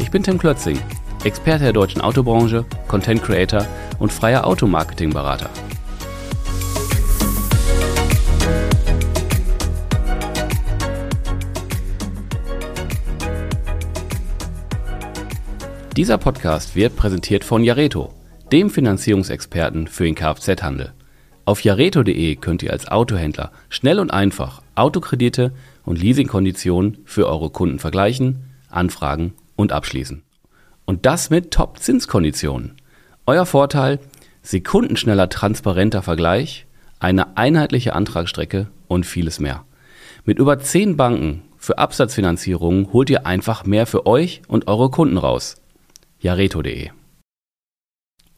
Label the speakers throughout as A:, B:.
A: Ich bin Tim Klötzing, Experte der deutschen Autobranche, Content Creator und freier Automarketing-Berater. Dieser Podcast wird präsentiert von Jareto, dem Finanzierungsexperten für den Kfz-Handel. Auf jareto.de könnt ihr als Autohändler schnell und einfach Autokredite und Leasingkonditionen für eure Kunden vergleichen, anfragen und abschließen. Und das mit Top-Zinskonditionen. Euer Vorteil: sekundenschneller, transparenter Vergleich, eine einheitliche Antragsstrecke und vieles mehr. Mit über 10 Banken für Absatzfinanzierungen holt ihr einfach mehr für euch und eure Kunden raus jareto.de.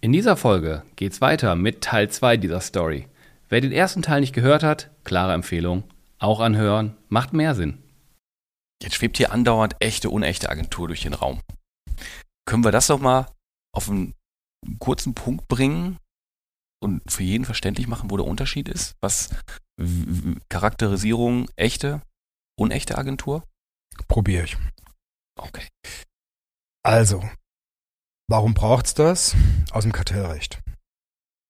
A: In dieser Folge geht's weiter mit Teil 2 dieser Story. Wer den ersten Teil nicht gehört hat, klare Empfehlung, auch anhören, macht mehr Sinn.
B: Jetzt schwebt hier andauernd echte, unechte Agentur durch den Raum. Können wir das doch mal auf einen kurzen Punkt bringen und für jeden verständlich machen, wo der Unterschied ist? Was Charakterisierung echte, unechte Agentur?
C: Probiere ich.
B: Okay.
C: Also, Warum braucht es das? Aus dem Kartellrecht.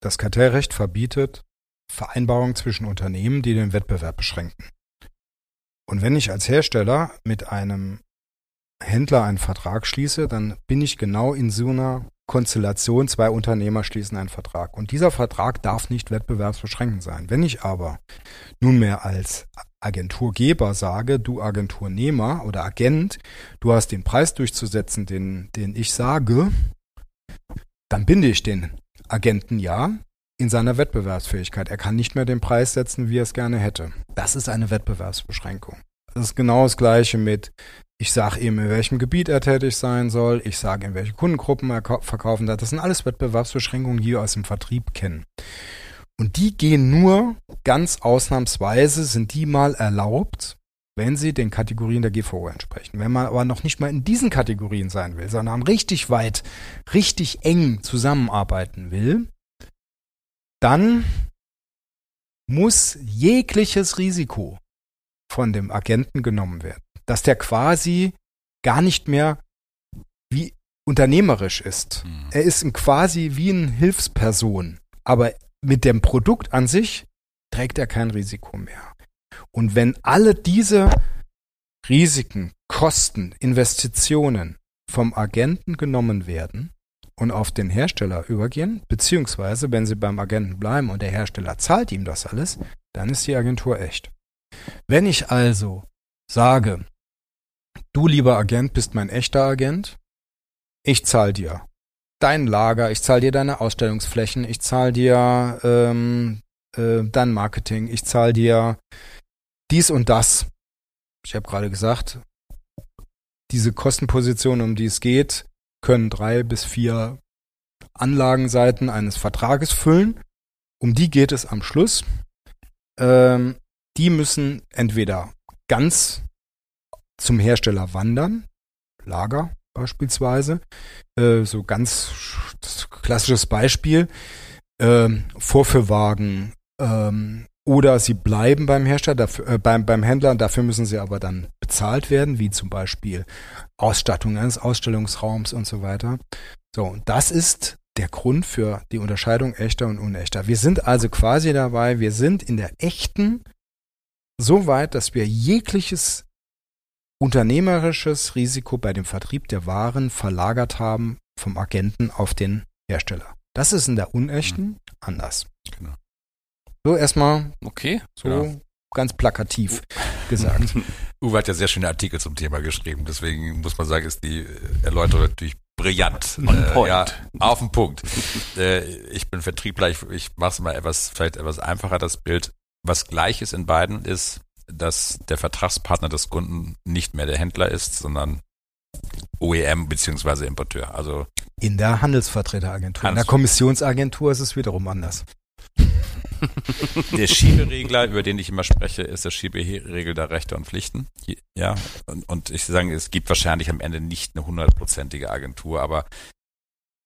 C: Das Kartellrecht verbietet Vereinbarungen zwischen Unternehmen, die den Wettbewerb beschränken. Und wenn ich als Hersteller mit einem Händler einen Vertrag schließe, dann bin ich genau in so einer Konstellation, zwei Unternehmer schließen einen Vertrag. Und dieser Vertrag darf nicht wettbewerbsbeschränkend sein. Wenn ich aber nunmehr als Agenturgeber sage, du Agenturnehmer oder Agent, du hast den Preis durchzusetzen, den, den ich sage, dann binde ich den Agenten ja in seiner Wettbewerbsfähigkeit. Er kann nicht mehr den Preis setzen, wie er es gerne hätte. Das ist eine Wettbewerbsbeschränkung. Das ist genau das Gleiche mit, ich sage ihm, in welchem Gebiet er tätig sein soll, ich sage, in welche Kundengruppen er verkaufen darf. Das sind alles Wettbewerbsbeschränkungen, die wir aus dem Vertrieb kennen. Und die gehen nur ganz ausnahmsweise, sind die mal erlaubt, wenn sie den Kategorien der GVO entsprechen. Wenn man aber noch nicht mal in diesen Kategorien sein will, sondern richtig weit, richtig eng zusammenarbeiten will, dann muss jegliches Risiko von dem Agenten genommen werden. Dass der quasi gar nicht mehr wie unternehmerisch ist. Mhm. Er ist quasi wie eine Hilfsperson. Aber mit dem Produkt an sich trägt er kein Risiko mehr. Und wenn alle diese Risiken, Kosten, Investitionen vom Agenten genommen werden und auf den Hersteller übergehen, beziehungsweise wenn sie beim Agenten bleiben und der Hersteller zahlt ihm das alles, dann ist die Agentur echt. Wenn ich also sage, du lieber Agent bist mein echter Agent, ich zahle dir dein Lager, ich zahle dir deine Ausstellungsflächen, ich zahle dir ähm, äh, dein Marketing, ich zahle dir dies und das. Ich habe gerade gesagt, diese Kostenpositionen, um die es geht, können drei bis vier Anlagenseiten eines Vertrages füllen. Um die geht es am Schluss. Ähm, die müssen entweder ganz zum Hersteller wandern, Lager beispielsweise, äh, so ganz klassisches Beispiel, äh, Vorführwagen, ähm, oder sie bleiben beim Hersteller, dafür, äh, beim, beim Händler, dafür müssen sie aber dann bezahlt werden, wie zum Beispiel Ausstattung eines Ausstellungsraums und so weiter. So, und das ist der Grund für die Unterscheidung echter und unechter. Wir sind also quasi dabei, wir sind in der echten so weit, dass wir jegliches unternehmerisches Risiko bei dem Vertrieb der Waren verlagert haben vom Agenten auf den Hersteller. Das ist in der unechten mhm. anders. Genau. So erstmal.
B: Okay.
C: So ja. ganz plakativ gesagt.
B: Uwe hat ja sehr schöne Artikel zum Thema geschrieben, deswegen muss man sagen, ist die Erläuterung natürlich brillant. Äh, ja, auf den Punkt. äh, ich bin Vertriebler, ich, ich mache es mal etwas, vielleicht etwas einfacher, das Bild. Was gleich ist in beiden ist, dass der Vertragspartner des Kunden nicht mehr der Händler ist, sondern OEM beziehungsweise Importeur. Also
C: in der Handelsvertreteragentur. In der Kommissionsagentur ist es wiederum anders.
B: der Schieberegler, über den ich immer spreche, ist der Schieberegel der Rechte und Pflichten. Ja, und, und ich sage, es gibt wahrscheinlich am Ende nicht eine hundertprozentige Agentur, aber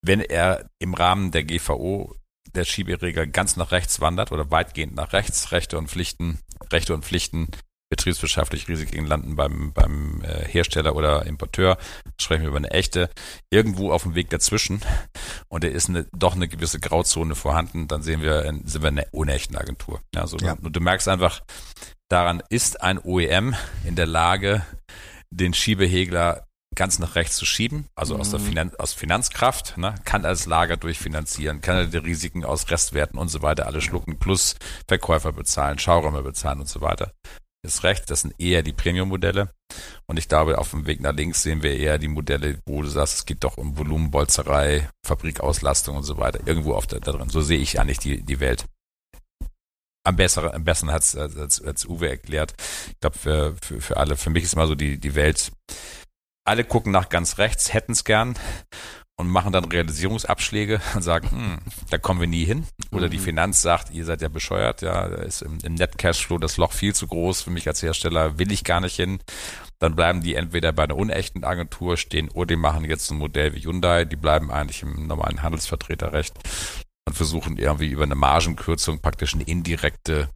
B: wenn er im Rahmen der GVO der Schieberegler ganz nach rechts wandert oder weitgehend nach rechts, Rechte und Pflichten, Rechte und Pflichten betriebswirtschaftliche Risiken landen beim, beim äh, Hersteller oder Importeur, sprechen wir über eine echte, irgendwo auf dem Weg dazwischen und da ist eine, doch eine gewisse Grauzone vorhanden, dann sehen wir, sind wir eine unechten Agentur. Ja, so, ja. Und du merkst einfach, daran ist ein OEM in der Lage, den Schiebehegler ganz nach rechts zu schieben, also mhm. aus der mhm. Finan aus Finanzkraft, ne, kann als Lager durchfinanzieren, kann er die Risiken aus Restwerten und so weiter alle schlucken, plus Verkäufer bezahlen, Schauräume bezahlen und so weiter ist recht, das sind eher die Premium-Modelle. Und ich glaube, auf dem Weg nach links sehen wir eher die Modelle, wo du sagst, es geht doch um Volumenbolzerei, Fabrikauslastung und so weiter. Irgendwo auf der, da drin. So sehe ich eigentlich die, die Welt. Am besseren, am besten hat es als, als Uwe erklärt. Ich glaube, für, für, für alle, für mich ist immer so die, die Welt, alle gucken nach ganz rechts, hätten es gern und machen dann Realisierungsabschläge und sagen, hm, da kommen wir nie hin. Oder mhm. die Finanz sagt, ihr seid ja bescheuert, ja, da ist im, im Net-Cashflow das Loch viel zu groß für mich als Hersteller, will ich gar nicht hin. Dann bleiben die entweder bei einer unechten Agentur stehen oder die machen jetzt ein Modell wie Hyundai, die bleiben eigentlich im normalen Handelsvertreterrecht und versuchen irgendwie über eine Margenkürzung praktisch eine indirekte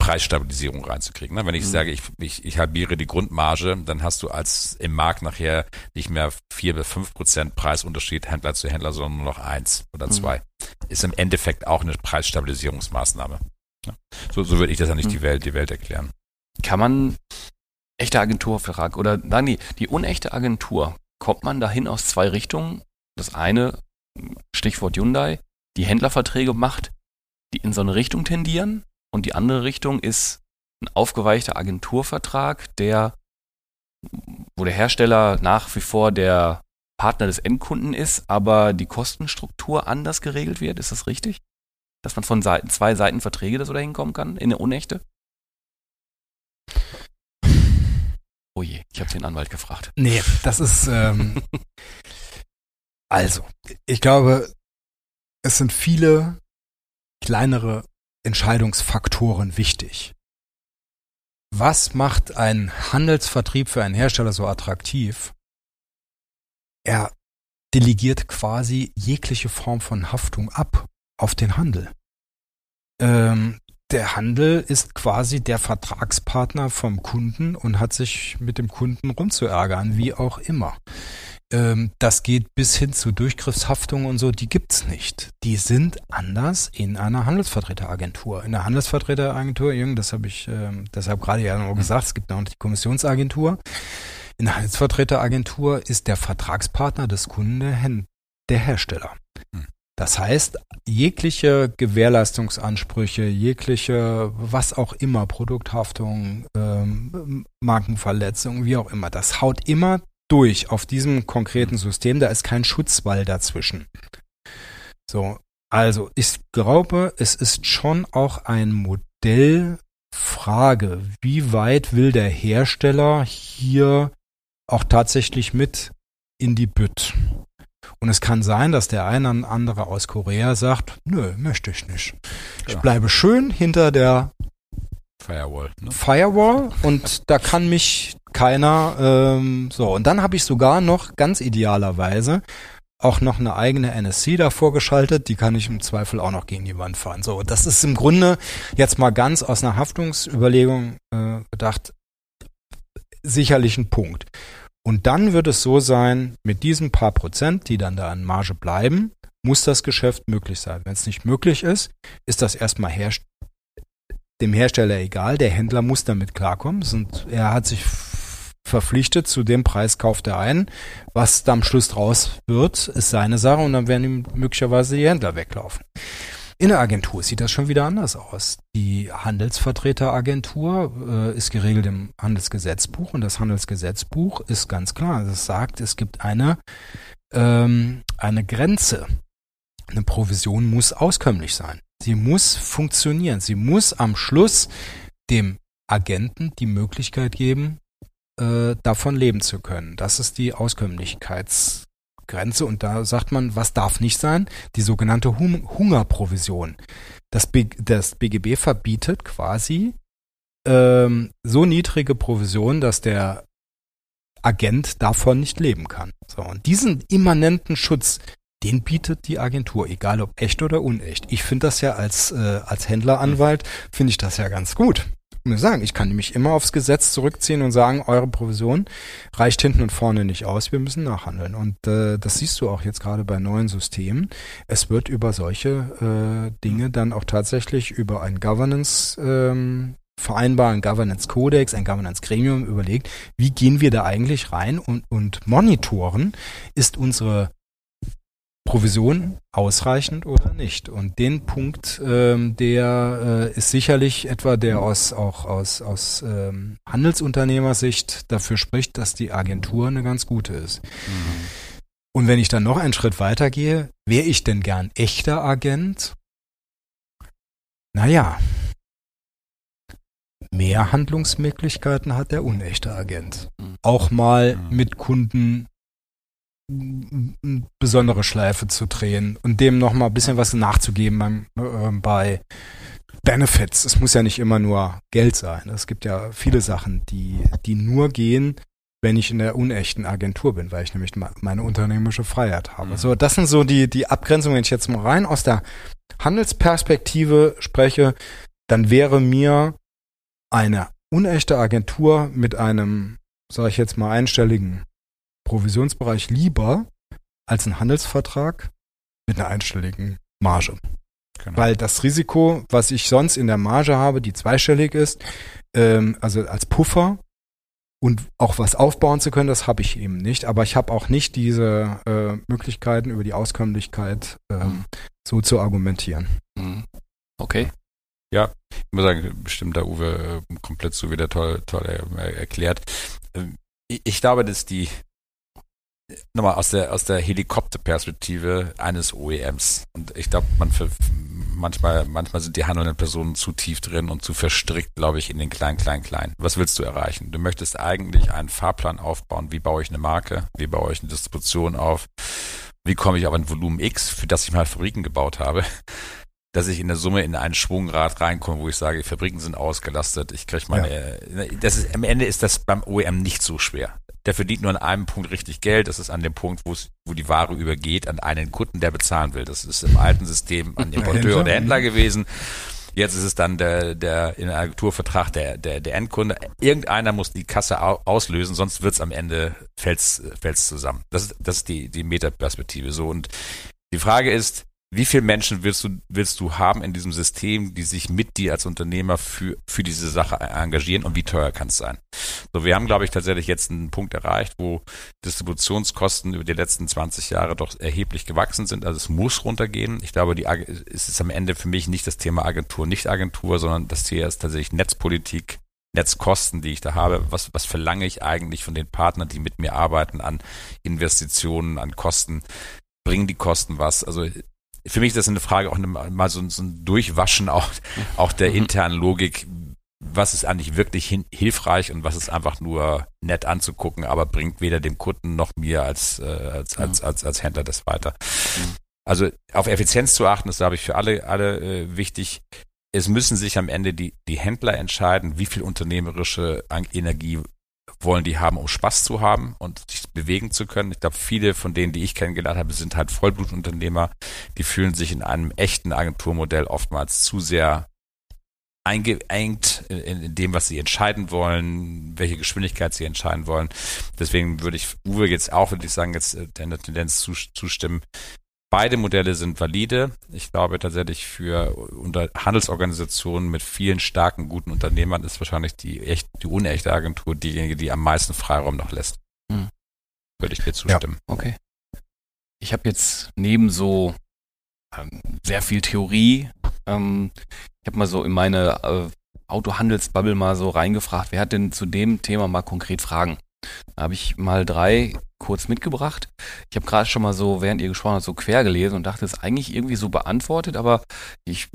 B: Preisstabilisierung reinzukriegen. Ne? Wenn ich mhm. sage, ich, ich, ich halbiere die Grundmarge, dann hast du als im Markt nachher nicht mehr vier bis fünf Prozent Preisunterschied Händler zu Händler, sondern nur noch eins oder mhm. zwei. Ist im Endeffekt auch eine Preisstabilisierungsmaßnahme. Ja? So, so würde ich das ja nicht mhm. die Welt, die Welt erklären.
D: Kann man echte Agenturvertrag oder nein, die, die unechte Agentur, kommt man dahin aus zwei Richtungen? Das eine, Stichwort Hyundai, die Händlerverträge macht, die in so eine Richtung tendieren und die andere Richtung ist ein aufgeweichter Agenturvertrag, der, wo der Hersteller nach wie vor der Partner des Endkunden ist, aber die Kostenstruktur anders geregelt wird. Ist das richtig? Dass man von Seiten, zwei Seiten Verträge das oder hinkommen kann, in eine unechte? Oh je, ich habe den Anwalt gefragt.
C: Nee, das ist ähm, also, ich glaube, es sind viele kleinere Entscheidungsfaktoren wichtig. Was macht ein Handelsvertrieb für einen Hersteller so attraktiv? Er delegiert quasi jegliche Form von Haftung ab auf den Handel. Ähm, der Handel ist quasi der Vertragspartner vom Kunden und hat sich mit dem Kunden rumzuärgern, wie auch immer. Ähm, das geht bis hin zu Durchgriffshaftung und so, die gibt's nicht. Die sind anders in einer Handelsvertreteragentur. In der Handelsvertreteragentur, Jürgen, das habe ich ähm, deshalb gerade ja noch gesagt, es gibt noch die Kommissionsagentur. In der Handelsvertreteragentur ist der Vertragspartner des Kunden der Hersteller. Hm. Das heißt, jegliche Gewährleistungsansprüche, jegliche, was auch immer, Produkthaftung, ähm, Markenverletzung, wie auch immer, das haut immer durch auf diesem konkreten System. Da ist kein Schutzwall dazwischen. So, also ich glaube, es ist schon auch ein Modellfrage, wie weit will der Hersteller hier auch tatsächlich mit in die Bütt. Und es kann sein, dass der eine oder andere aus Korea sagt, nö, möchte ich nicht. Ich bleibe schön hinter der
B: Firewall.
C: Ne? Firewall und da kann mich keiner ähm, so. Und dann habe ich sogar noch ganz idealerweise auch noch eine eigene NSC davor geschaltet, die kann ich im Zweifel auch noch gegen die Wand fahren. So, das ist im Grunde jetzt mal ganz aus einer Haftungsüberlegung äh, gedacht, sicherlich ein Punkt. Und dann wird es so sein, mit diesen paar Prozent, die dann da an Marge bleiben, muss das Geschäft möglich sein. Wenn es nicht möglich ist, ist das erstmal herst dem Hersteller egal, der Händler muss damit klarkommen. Und er hat sich verpflichtet, zu dem Preis kauft er ein. Was da am Schluss draus wird, ist seine Sache und dann werden ihm möglicherweise die Händler weglaufen. In der Agentur sieht das schon wieder anders aus. Die Handelsvertreteragentur äh, ist geregelt im Handelsgesetzbuch und das Handelsgesetzbuch ist ganz klar. Es sagt, es gibt eine, ähm, eine Grenze. Eine Provision muss auskömmlich sein. Sie muss funktionieren. Sie muss am Schluss dem Agenten die Möglichkeit geben, äh, davon leben zu können. Das ist die Auskömmlichkeitsgrenze und da sagt man, was darf nicht sein? Die sogenannte hum Hungerprovision. Das, B das BGB verbietet quasi ähm, so niedrige Provisionen, dass der Agent davon nicht leben kann. So, und diesen immanenten Schutz, den bietet die Agentur, egal ob echt oder unecht. Ich finde das ja als, äh, als Händleranwalt, finde ich das ja ganz gut. Ich muss sagen, ich kann nämlich immer aufs Gesetz zurückziehen und sagen, eure Provision reicht hinten und vorne nicht aus, wir müssen nachhandeln. Und äh, das siehst du auch jetzt gerade bei neuen Systemen. Es wird über solche äh, Dinge dann auch tatsächlich über ein Governance ähm, vereinbar, ein Governance Codex, ein Governance Gremium überlegt, wie gehen wir da eigentlich rein und, und monitoren, ist unsere Provision ausreichend oder nicht? Und den Punkt, ähm, der äh, ist sicherlich etwa, der aus auch aus aus ähm, Handelsunternehmersicht dafür spricht, dass die Agentur eine ganz gute ist. Mhm. Und wenn ich dann noch einen Schritt weitergehe, wäre ich denn gern echter Agent? Naja, mehr Handlungsmöglichkeiten hat der unechte Agent. Mhm. Auch mal mit Kunden besondere Schleife zu drehen und dem noch mal ein bisschen was nachzugeben beim, äh, bei Benefits. Es muss ja nicht immer nur Geld sein. Es gibt ja viele Sachen, die, die nur gehen, wenn ich in der unechten Agentur bin, weil ich nämlich meine unternehmerische Freiheit habe. Mhm. So, das sind so die, die Abgrenzungen. Wenn ich jetzt mal rein aus der Handelsperspektive spreche, dann wäre mir eine unechte Agentur mit einem, sage ich jetzt mal, einstelligen Provisionsbereich lieber als ein Handelsvertrag mit einer einstelligen Marge. Genau. Weil das Risiko, was ich sonst in der Marge habe, die zweistellig ist, ähm, also als Puffer und auch was aufbauen zu können, das habe ich eben nicht. Aber ich habe auch nicht diese äh, Möglichkeiten über die Auskömmlichkeit ähm, mhm. so zu argumentieren.
B: Mhm. Okay. Ja, ich muss sagen, bestimmt da Uwe äh, komplett so wieder toll, toll erklärt. Ähm, ich glaube, dass die nochmal aus der, aus der Helikopterperspektive eines OEMs. Und ich glaube, man für, manchmal, manchmal sind die handelnden Personen zu tief drin und zu verstrickt, glaube ich, in den kleinen, kleinen, kleinen. Was willst du erreichen? Du möchtest eigentlich einen Fahrplan aufbauen. Wie baue ich eine Marke? Wie baue ich eine Distribution auf? Wie komme ich auf ein Volumen X, für das ich mal Fabriken gebaut habe? Dass ich in der Summe in ein Schwungrad reinkomme, wo ich sage, die Fabriken sind ausgelastet, ich kriege meine, ja. das ist, am Ende ist das beim OEM nicht so schwer der verdient nur an einem Punkt richtig Geld. Das ist an dem Punkt, wo die Ware übergeht, an einen Kunden, der bezahlen will. Das ist im alten System an Importeur oder Händler gewesen. Jetzt ist es dann der, der in einem Agenturvertrag der, der, der Endkunde. Irgendeiner muss die Kasse auslösen, sonst wird's am Ende fällt's, fällt's zusammen. Das ist, das ist die, die Metaperspektive so. Und die Frage ist, wie viele Menschen willst du, willst du haben in diesem System, die sich mit dir als Unternehmer für, für diese Sache engagieren und wie teuer kann es sein? So, wir haben, glaube ich, tatsächlich jetzt einen Punkt erreicht, wo Distributionskosten über die letzten 20 Jahre doch erheblich gewachsen sind. Also es muss runtergehen. Ich glaube, die, es ist am Ende für mich nicht das Thema Agentur, nicht Agentur, sondern das Thema ist tatsächlich Netzpolitik, Netzkosten, die ich da habe, was, was verlange ich eigentlich von den Partnern, die mit mir arbeiten, an Investitionen, an Kosten, bringen die Kosten was? Also für mich ist das eine Frage auch eine, mal so, so ein Durchwaschen auch, auch der mhm. internen Logik. Was ist eigentlich wirklich hin, hilfreich und was ist einfach nur nett anzugucken, aber bringt weder dem Kunden noch mir als, äh, als, als, als, als Händler das weiter. Mhm. Also auf Effizienz zu achten, ist, glaube ich, für alle, alle äh, wichtig. Es müssen sich am Ende die, die Händler entscheiden, wie viel unternehmerische Energie wollen die haben, um Spaß zu haben und sich bewegen zu können. Ich glaube, viele von denen, die ich kennengelernt habe, sind halt Vollblutunternehmer. Die fühlen sich in einem echten Agenturmodell oftmals zu sehr eingeengt in, dem, was sie entscheiden wollen, welche Geschwindigkeit sie entscheiden wollen. Deswegen würde ich Uwe jetzt auch, würde ich sagen, jetzt äh, der Tendenz zustimmen, Beide Modelle sind valide. Ich glaube tatsächlich für unter Handelsorganisationen mit vielen starken, guten Unternehmern ist wahrscheinlich die echt, die unechte Agentur diejenige, die am meisten Freiraum noch lässt. Hm. Würde ich dir zustimmen.
D: Ja. Okay. Ich habe jetzt neben so ähm, sehr viel Theorie, ähm, ich habe mal so in meine äh, Autohandelsbubble mal so reingefragt, wer hat denn zu dem Thema mal konkret Fragen? Da habe ich mal drei kurz mitgebracht. Ich habe gerade schon mal so, während ihr gesprochen habt, so quer gelesen und dachte, es ist eigentlich irgendwie so beantwortet, aber ich,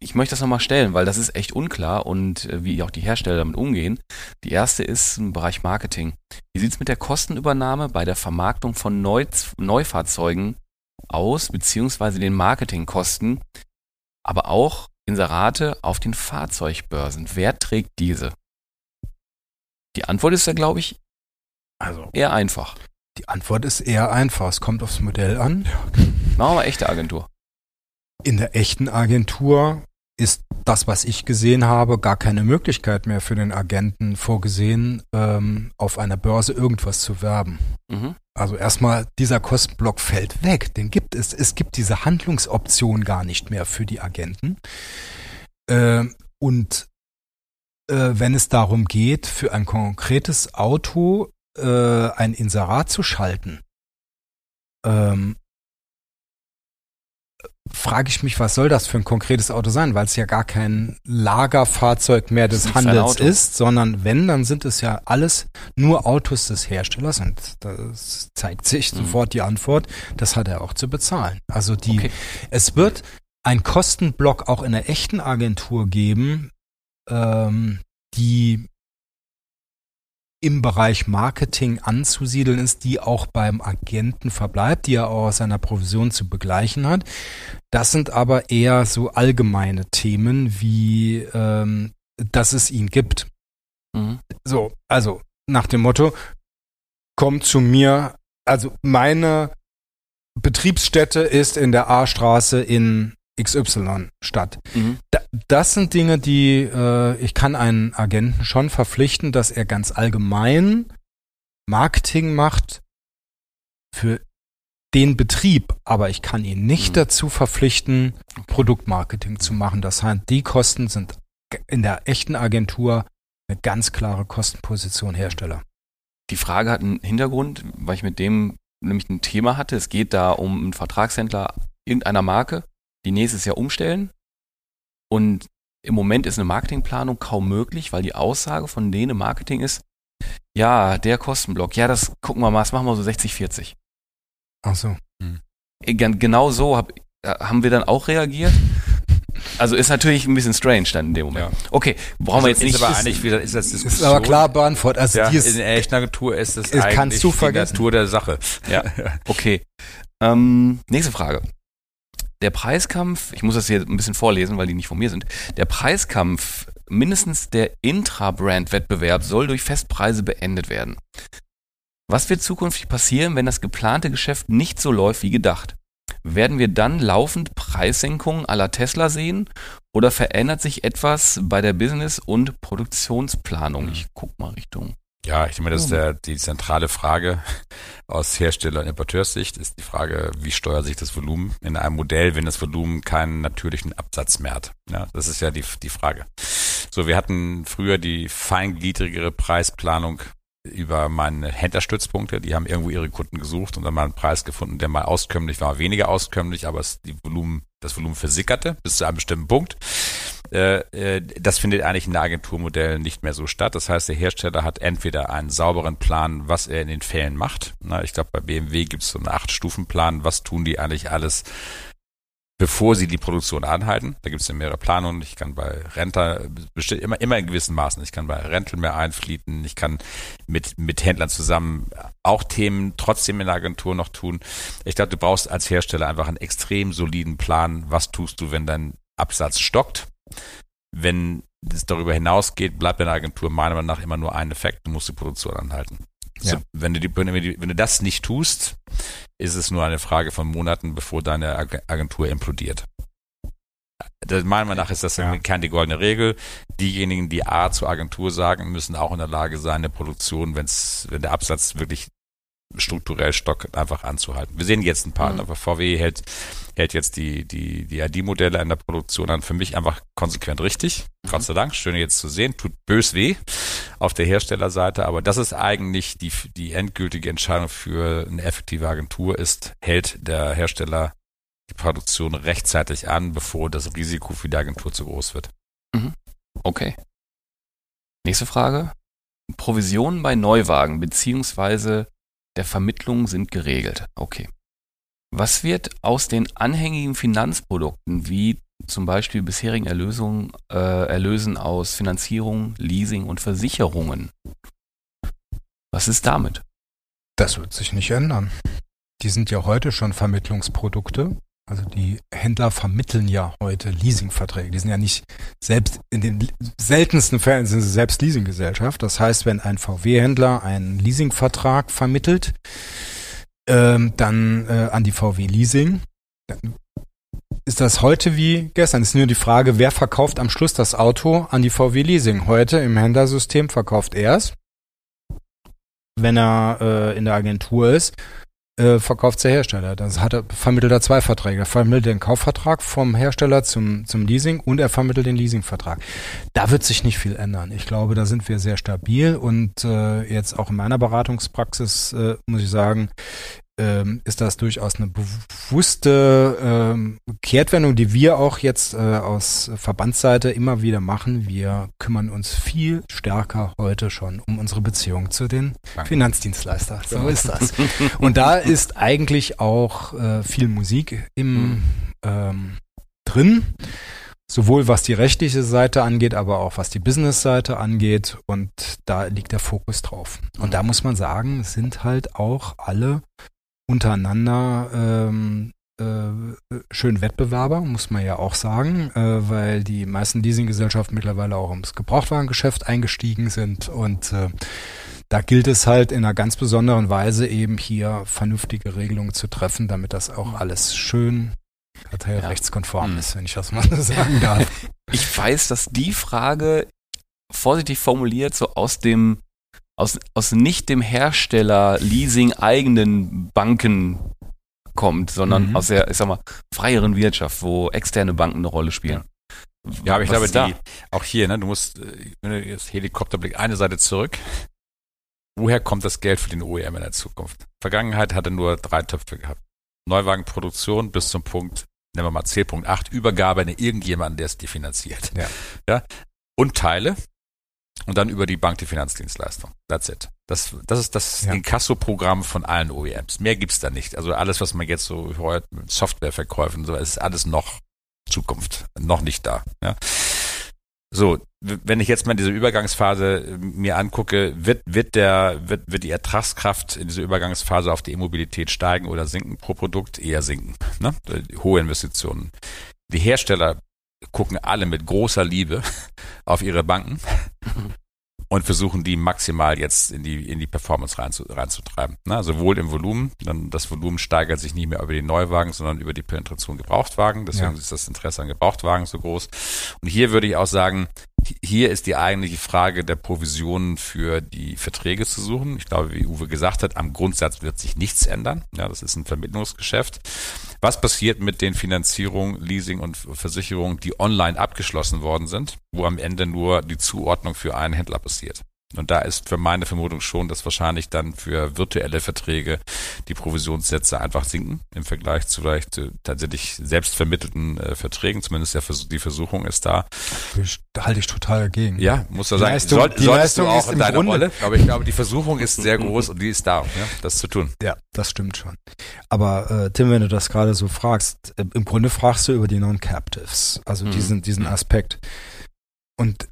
D: ich möchte das nochmal stellen, weil das ist echt unklar und äh, wie auch die Hersteller damit umgehen. Die erste ist im Bereich Marketing. Wie sieht es mit der Kostenübernahme bei der Vermarktung von Neu Neufahrzeugen aus, beziehungsweise den Marketingkosten, aber auch Inserate auf den Fahrzeugbörsen? Wer trägt diese? Die Antwort ist ja, glaube ich, also eher einfach.
C: Die Antwort ist eher einfach. Es kommt aufs Modell an.
D: Machen wir echte Agentur.
C: In der echten Agentur ist das, was ich gesehen habe, gar keine Möglichkeit mehr für den Agenten vorgesehen, ähm, auf einer Börse irgendwas zu werben. Mhm. Also erstmal, dieser Kostenblock fällt weg. Den gibt es. Es gibt diese Handlungsoption gar nicht mehr für die Agenten. Äh, und wenn es darum geht, für ein konkretes Auto äh, ein Inserat zu schalten, ähm, frage ich mich, was soll das für ein konkretes Auto sein, weil es ja gar kein Lagerfahrzeug mehr des Handels ist, sondern wenn, dann sind es ja alles nur Autos des Herstellers und das zeigt sich mhm. sofort die Antwort, das hat er auch zu bezahlen. Also die, okay. es wird ein Kostenblock auch in der echten Agentur geben, ähm, die im Bereich Marketing anzusiedeln ist, die auch beim Agenten verbleibt, die er auch aus seiner Provision zu begleichen hat. Das sind aber eher so allgemeine Themen, wie ähm, dass es ihn gibt. Mhm. So, also nach dem Motto, komm zu mir, also meine Betriebsstätte ist in der A-Straße in XY statt. Mhm. Da, das sind Dinge, die äh, ich kann einen Agenten schon verpflichten, dass er ganz allgemein Marketing macht für den Betrieb, aber ich kann ihn nicht mhm. dazu verpflichten, Produktmarketing zu machen. Das heißt, die Kosten sind in der echten Agentur eine ganz klare Kostenposition Hersteller.
D: Die Frage hat einen Hintergrund, weil ich mit dem nämlich ein Thema hatte. Es geht da um einen Vertragshändler irgendeiner Marke, die nächstes Jahr umstellen. Und im Moment ist eine Marketingplanung kaum möglich, weil die Aussage von denen im Marketing ist, ja, der Kostenblock, ja, das gucken wir mal, das machen wir so 60, 40.
C: Ach so.
D: Hm. Genau so hab, äh, haben wir dann auch reagiert. Also ist natürlich ein bisschen strange dann in dem Moment. Ja. Okay, brauchen also wir jetzt nicht.
B: Ist aber eigentlich wieder, ist das
C: Diskussion. Ist aber klar beantwortet. Also
B: ja, in der echten Agentur ist das ist,
C: eigentlich du die
B: Natur der Sache.
D: Ja, okay. Ähm, nächste Frage der Preiskampf, ich muss das hier ein bisschen vorlesen, weil die nicht von mir sind, der Preiskampf, mindestens der Intra-Brand-Wettbewerb soll durch Festpreise beendet werden. Was wird zukünftig passieren, wenn das geplante Geschäft nicht so läuft wie gedacht? Werden wir dann laufend Preissenkungen aller Tesla sehen oder verändert sich etwas bei der Business- und Produktionsplanung? Ich guck mal Richtung
B: ja, ich denke, das ist der, die zentrale Frage aus Hersteller- und Importeurssicht, ist die Frage, wie steuert sich das Volumen in einem Modell, wenn das Volumen keinen natürlichen Absatz mehr hat. Ja, das ist ja die, die Frage. So, wir hatten früher die feingliedrigere Preisplanung über meine Händlerstützpunkte. Die haben irgendwo ihre Kunden gesucht und dann mal einen Preis gefunden, der mal auskömmlich war, weniger auskömmlich, aber es, die Volumen, das Volumen versickerte bis zu einem bestimmten Punkt. Äh, äh, das findet eigentlich in der Agenturmodell nicht mehr so statt. Das heißt, der Hersteller hat entweder einen sauberen Plan, was er in den Fällen macht. Na, ich glaube, bei BMW gibt es so einen Acht-Stufen-Plan. Was tun die eigentlich alles bevor sie die Produktion anhalten. Da gibt es ja mehrere Planungen. Ich kann bei Renter bestimmt immer, immer in gewissen Maßen. Ich kann bei Rental mehr einflieten. Ich kann mit, mit Händlern zusammen auch Themen trotzdem in der Agentur noch tun. Ich glaube, du brauchst als Hersteller einfach einen extrem soliden Plan. Was tust du, wenn dein Absatz stockt? Wenn es darüber hinausgeht, bleibt in der Agentur meiner Meinung nach immer nur ein Effekt. Du musst die Produktion anhalten. Ja. So, wenn, du die, wenn, du, wenn du das nicht tust, ist es nur eine Frage von Monaten, bevor deine Agentur implodiert. Das, meiner Meinung nach ist das ja. Kern die goldene Regel. Diejenigen, die A zur Agentur sagen, müssen auch in der Lage sein, eine Produktion, wenn's, wenn der Absatz wirklich strukturell stockt, einfach anzuhalten. Wir sehen jetzt ein paar, mhm. aber VW hält hält jetzt die, die, die AD-Modelle in der Produktion an. Für mich einfach konsequent richtig. Mhm. Gott sei Dank, schön jetzt zu sehen. Tut bös weh auf der Herstellerseite, aber das ist eigentlich die, die endgültige Entscheidung für eine effektive Agentur ist, hält der Hersteller die Produktion rechtzeitig an, bevor das Risiko für die Agentur zu groß wird.
D: Mhm. Okay. Nächste Frage. Provisionen bei Neuwagen beziehungsweise der Vermittlung sind geregelt. Okay. Was wird aus den anhängigen Finanzprodukten wie zum Beispiel bisherigen Erlösungen, äh, Erlösen aus Finanzierung, Leasing und Versicherungen. Was ist damit?
C: Das wird sich nicht ändern. Die sind ja heute schon Vermittlungsprodukte. Also die Händler vermitteln ja heute Leasingverträge. Die sind ja nicht selbst, in den seltensten Fällen sind sie selbst Leasinggesellschaft. Das heißt, wenn ein VW-Händler einen Leasingvertrag vermittelt, ähm, dann äh, an die VW Leasing, ist das heute wie gestern. Es ist nur die Frage, wer verkauft am Schluss das Auto an die VW Leasing. Heute im Händlersystem verkauft er es. Wenn er äh, in der Agentur ist, äh, verkauft der Hersteller. Das hat er, vermittelt er zwei Verträge. Er vermittelt den Kaufvertrag vom Hersteller zum, zum Leasing und er vermittelt den Leasingvertrag. Da wird sich nicht viel ändern. Ich glaube, da sind wir sehr stabil und äh, jetzt auch in meiner Beratungspraxis äh, muss ich sagen, ähm, ist das durchaus eine bewusste ähm, Kehrtwendung, die wir auch jetzt äh, aus Verbandsseite immer wieder machen. Wir kümmern uns viel stärker heute schon um unsere Beziehung zu den Danke. Finanzdienstleistern. So ist das. Und da ist eigentlich auch äh, viel Musik im mhm. ähm, drin sowohl was die rechtliche Seite angeht, aber auch was die Business-Seite angeht. Und da liegt der Fokus drauf. Und da muss man sagen, sind halt auch alle untereinander ähm, äh, schön Wettbewerber, muss man ja auch sagen, äh, weil die meisten Leasinggesellschaften mittlerweile auch ums Gebrauchtwagengeschäft eingestiegen sind und äh, da gilt es halt in einer ganz besonderen Weise eben hier vernünftige Regelungen zu treffen, damit das auch alles schön kartellrechtskonform ja. ist, wenn ich das mal so sagen darf.
D: Ich weiß, dass die Frage vorsichtig formuliert so aus dem aus, aus nicht dem Hersteller Leasing eigenen Banken kommt, sondern mhm. aus der, ich sag mal, freieren Wirtschaft, wo externe Banken eine Rolle spielen.
B: Ja, aber ich Was glaube, die, auch hier, ne, du musst, äh, wenn du jetzt Helikopterblick eine Seite zurück, woher kommt das Geld für den OEM in der Zukunft? Vergangenheit hatte nur drei Töpfe gehabt. Neuwagenproduktion bis zum Punkt, nehmen wir mal C.8, Übergabe an irgendjemanden, der es dir finanziert. Ja. ja. Und Teile, und dann über die Bank die Finanzdienstleistung. That's it. Das, das ist das ja. Inkasso-Programm von allen OEMs. Mehr gibt's da nicht. Also alles, was man jetzt so hört mit Softwareverkäufen, so ist alles noch Zukunft, noch nicht da. Ja. So, wenn ich jetzt mal diese Übergangsphase äh, mir angucke, wird, wird der, wird, wird die Ertragskraft in dieser Übergangsphase auf die E-Mobilität steigen oder sinken pro Produkt? Eher sinken. Ne? Hohe Investitionen. Die Hersteller gucken alle mit großer Liebe auf ihre Banken und versuchen die maximal jetzt in die, in die Performance reinzu, reinzutreiben. Na, sowohl im Volumen, dann das Volumen steigert sich nicht mehr über die Neuwagen, sondern über die Penetration Gebrauchtwagen. Deswegen ja. ist das Interesse an Gebrauchtwagen so groß. Und hier würde ich auch sagen, hier ist die eigentliche Frage der Provisionen für die Verträge zu suchen. Ich glaube, wie Uwe gesagt hat, am Grundsatz wird sich nichts ändern. Ja, das ist ein Vermittlungsgeschäft. Was passiert mit den Finanzierungen, Leasing und Versicherungen, die online abgeschlossen worden sind, wo am Ende nur die Zuordnung für einen Händler passiert? Und da ist für meine Vermutung schon, dass wahrscheinlich dann für virtuelle Verträge die Provisionssätze einfach sinken im Vergleich zu vielleicht tatsächlich selbstvermittelten äh, Verträgen. Zumindest der Vers die Versuchung ist da.
C: Da halte ich total dagegen.
B: Ja, muss er sagen.
C: Leistung, Soll, die Leistung auch in deiner Grunde. Rolle.
B: Aber ich glaube, die Versuchung ist sehr groß und die ist da, ja, das zu tun.
C: Ja, das stimmt schon. Aber äh, Tim, wenn du das gerade so fragst, äh, im Grunde fragst du über die Non-Captives, also mhm. diesen, diesen Aspekt. Und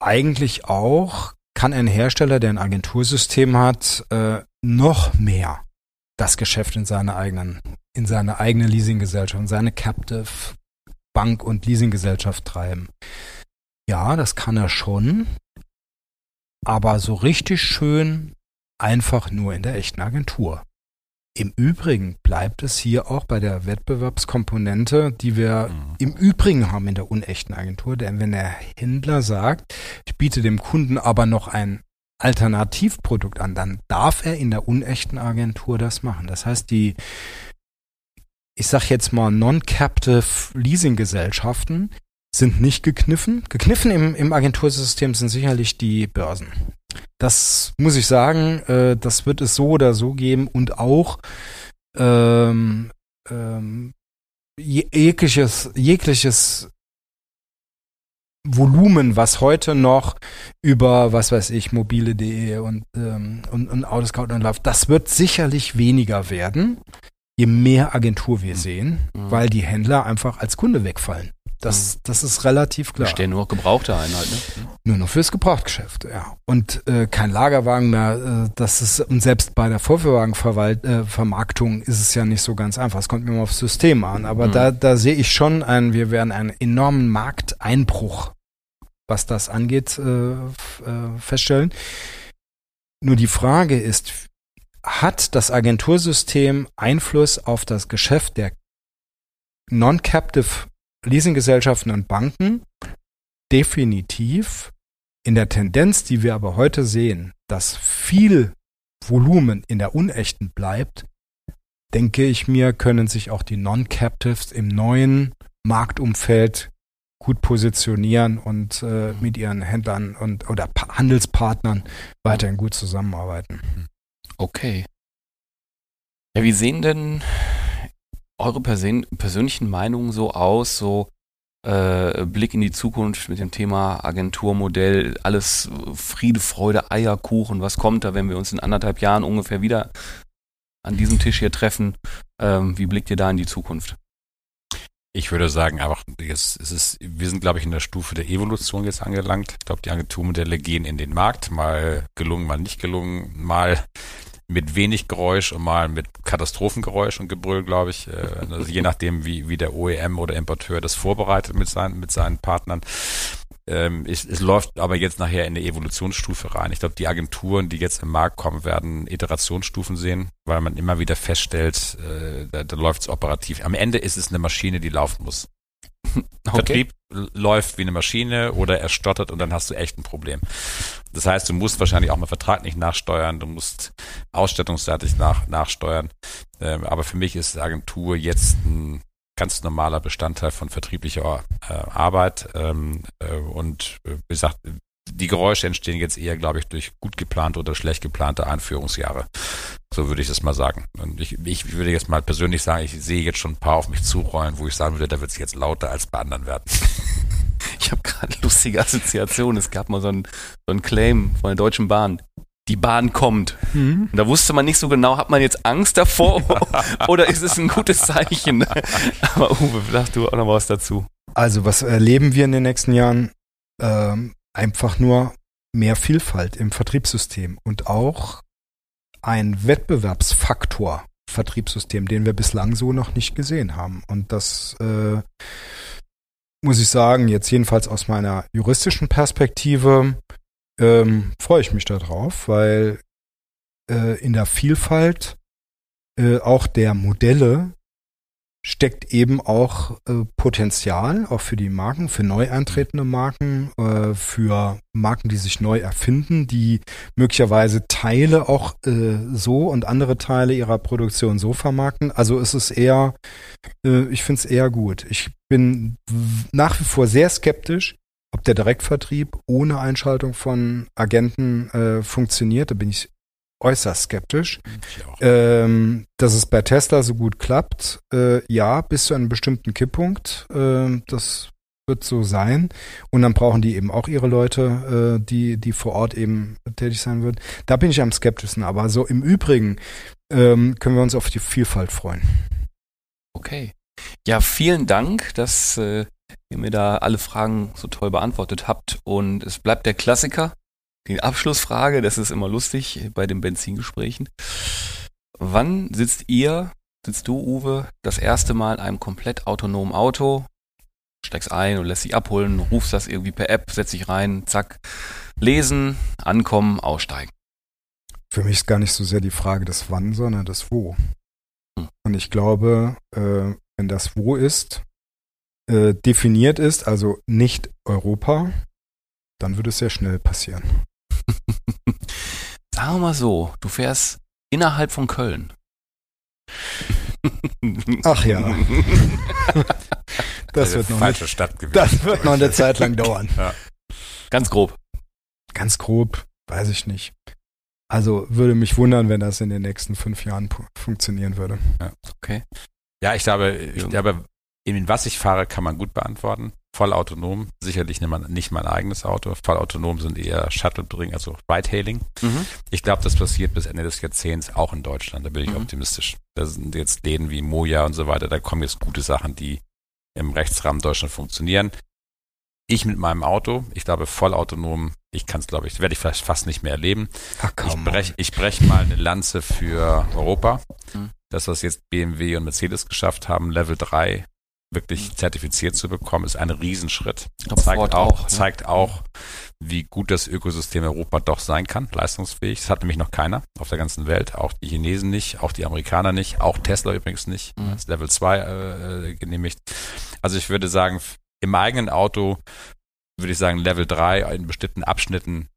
C: eigentlich auch kann ein Hersteller, der ein Agentursystem hat, äh, noch mehr das Geschäft in seine eigenen, in seine eigene Leasinggesellschaft, in seine Captive Bank- und Leasinggesellschaft treiben. Ja, das kann er schon, aber so richtig schön einfach nur in der echten Agentur. Im Übrigen bleibt es hier auch bei der Wettbewerbskomponente, die wir mhm. im Übrigen haben in der unechten Agentur. Denn wenn der Händler sagt, ich biete dem Kunden aber noch ein Alternativprodukt an, dann darf er in der unechten Agentur das machen. Das heißt, die, ich sag jetzt mal, non-captive Leasinggesellschaften sind nicht gekniffen. Gekniffen im, im Agentursystem sind sicherlich die Börsen. Das muss ich sagen, äh, das wird es so oder so geben und auch ähm, ähm, jegliches, jegliches Volumen, was heute noch über, was weiß ich, mobile.de und, ähm, und, und Autoscout und läuft, das wird sicherlich weniger werden, je mehr Agentur wir sehen, mhm. weil die Händler einfach als Kunde wegfallen. Das, das ist relativ klar.
D: Stehen nur gebrauchte Einheiten. Ne?
C: Nur noch fürs Gebrauchtgeschäft, ja. Und äh, kein Lagerwagen mehr. Äh, das ist und selbst bei der Vorführwagenvermarktung äh, ist es ja nicht so ganz einfach. Es kommt mir immer aufs System an. Aber mhm. da, da sehe ich schon ein, wir werden einen enormen Markteinbruch, was das angeht, äh, äh, feststellen. Nur die Frage ist, hat das Agentursystem Einfluss auf das Geschäft der Non-Captive Leasinggesellschaften und Banken definitiv in der Tendenz, die wir aber heute sehen, dass viel Volumen in der Unechten bleibt, denke ich mir, können sich auch die Non-Captives im neuen Marktumfeld gut positionieren und äh, mit ihren Händlern und oder pa Handelspartnern weiterhin gut zusammenarbeiten.
D: Okay. Ja, wie sehen denn eure Persön persönlichen Meinungen so aus, so äh, Blick in die Zukunft mit dem Thema Agenturmodell, alles Friede, Freude, Eierkuchen, was kommt da, wenn wir uns in anderthalb Jahren ungefähr wieder an diesem Tisch hier treffen? Ähm, wie blickt ihr da in die Zukunft?
B: Ich würde sagen, einfach, jetzt ist es, wir sind, glaube ich, in der Stufe der Evolution jetzt angelangt. Ich glaube, die Agenturmodelle gehen in den Markt, mal gelungen, mal nicht gelungen, mal mit wenig Geräusch und mal mit Katastrophengeräusch und Gebrüll, glaube ich. Äh, also je nachdem, wie, wie der OEM oder Importeur das vorbereitet mit seinen, mit seinen Partnern. Ähm, es, es läuft aber jetzt nachher in eine Evolutionsstufe rein. Ich glaube, die Agenturen, die jetzt im Markt kommen, werden Iterationsstufen sehen, weil man immer wieder feststellt, äh, da, da läuft es operativ. Am Ende ist es eine Maschine, die laufen muss. Okay. Vertrieb läuft wie eine Maschine oder er stottert und dann hast du echt ein Problem. Das heißt, du musst wahrscheinlich auch mal vertraglich nachsteuern, du musst ausstattungsseitig nach, nachsteuern. Ähm, aber für mich ist Agentur jetzt ein ganz normaler Bestandteil von vertrieblicher äh, Arbeit. Ähm, äh, und äh, wie gesagt, die Geräusche entstehen jetzt eher, glaube ich, durch gut geplante oder schlecht geplante Einführungsjahre. So würde ich das mal sagen. Und ich, ich würde jetzt mal persönlich sagen, ich sehe jetzt schon ein paar auf mich zurollen, wo ich sagen würde, da wird es jetzt lauter als bei anderen werden.
D: Ich habe gerade lustige Assoziationen. Es gab mal so einen so Claim von der Deutschen Bahn. Die Bahn kommt. Mhm. da wusste man nicht so genau, hat man jetzt Angst davor oder ist es ein gutes Zeichen? Aber Uwe, sag du auch noch was dazu.
C: Also was erleben wir in den nächsten Jahren? Ähm, einfach nur mehr Vielfalt im Vertriebssystem und auch ein Wettbewerbsfaktor Vertriebssystem, den wir bislang so noch nicht gesehen haben. Und das äh, muss ich sagen, jetzt jedenfalls aus meiner juristischen Perspektive ähm, freue ich mich darauf, weil äh, in der Vielfalt äh, auch der Modelle steckt eben auch äh, Potenzial, auch für die Marken, für neu eintretende Marken, äh, für Marken, die sich neu erfinden, die möglicherweise Teile auch äh, so und andere Teile ihrer Produktion so vermarkten. Also es ist eher, äh, ich finde es eher gut. Ich bin nach wie vor sehr skeptisch, ob der Direktvertrieb ohne Einschaltung von Agenten äh, funktioniert. Da bin ich äußerst skeptisch. Ähm, dass es bei Tesla so gut klappt, äh, ja, bis zu einem bestimmten Kipppunkt. Äh, das wird so sein. Und dann brauchen die eben auch ihre Leute, äh, die, die vor Ort eben tätig sein würden. Da bin ich am skeptischsten. Aber so im Übrigen ähm, können wir uns auf die Vielfalt freuen.
D: Okay. Ja, vielen Dank, dass äh, ihr mir da alle Fragen so toll beantwortet habt. Und es bleibt der Klassiker die Abschlussfrage, das ist immer lustig bei den Benzingesprächen. Wann sitzt ihr, sitzt du, Uwe, das erste Mal in einem komplett autonomen Auto, steigst ein und lässt dich abholen, rufst das irgendwie per App, setzt dich rein, zack, lesen, ankommen, aussteigen?
C: Für mich ist gar nicht so sehr die Frage des Wann, sondern des Wo. Hm. Und ich glaube, äh, wenn das Wo ist, äh, definiert ist, also nicht Europa, dann würde es sehr schnell passieren.
D: Sagen wir mal so, du fährst innerhalb von Köln.
C: Ach ja.
B: Das, wird noch falsche eine, Stadt gewesen.
C: Das wird noch eine Zeit lang dauern. Ja.
D: Ganz grob.
C: Ganz grob, weiß ich nicht. Also würde mich wundern, wenn das in den nächsten fünf Jahren funktionieren würde.
B: Ja. Okay. Ja, ich glaube, ich glaube, in was ich fahre, kann man gut beantworten vollautonom, sicherlich nicht mein eigenes Auto. Vollautonom sind eher Shuttle-Bring, also Ride-Hailing. Mhm. Ich glaube, das passiert bis Ende des Jahrzehnts auch in Deutschland. Da bin ich mhm. optimistisch. Da sind jetzt Läden wie Moja und so weiter, da kommen jetzt gute Sachen, die im Rechtsrahmen Deutschland funktionieren. Ich mit meinem Auto, ich glaube vollautonom, ich kann es glaube ich, werde ich vielleicht fast nicht mehr erleben. Ach, ich breche ich brech mal eine Lanze für Europa. Mhm. Das, was jetzt BMW und Mercedes geschafft haben, Level 3 wirklich zertifiziert zu bekommen, ist ein Riesenschritt. Zeigt auch, auch, zeigt auch, wie gut das Ökosystem Europa doch sein kann, leistungsfähig. Das hat nämlich noch keiner auf der ganzen Welt, auch die Chinesen nicht, auch die Amerikaner nicht, auch Tesla übrigens nicht, mhm. als Level 2 äh, genehmigt. Also ich würde sagen, im eigenen Auto würde ich sagen Level 3 in bestimmten Abschnitten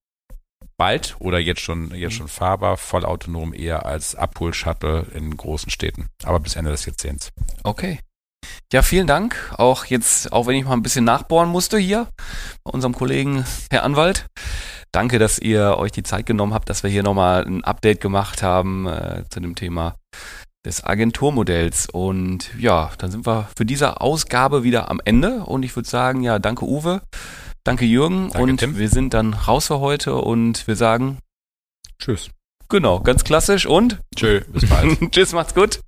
B: bald oder jetzt schon jetzt mhm. schon fahrbar, vollautonom eher als Abhol-Shuttle in großen Städten, aber bis Ende des Jahrzehnts.
D: Okay. Ja, vielen Dank. Auch jetzt, auch wenn ich mal ein bisschen nachbohren musste hier bei unserem Kollegen Herr Anwalt. Danke, dass ihr euch die Zeit genommen habt, dass wir hier nochmal ein Update gemacht haben äh, zu dem Thema des Agenturmodells. Und ja, dann sind wir für diese Ausgabe wieder am Ende. Und ich würde sagen, ja, danke Uwe, danke Jürgen. Danke, und Tim. wir sind dann raus für heute und wir sagen
C: Tschüss.
D: Genau, ganz klassisch und
B: Tschö, bis bald.
D: Tschüss, macht's gut.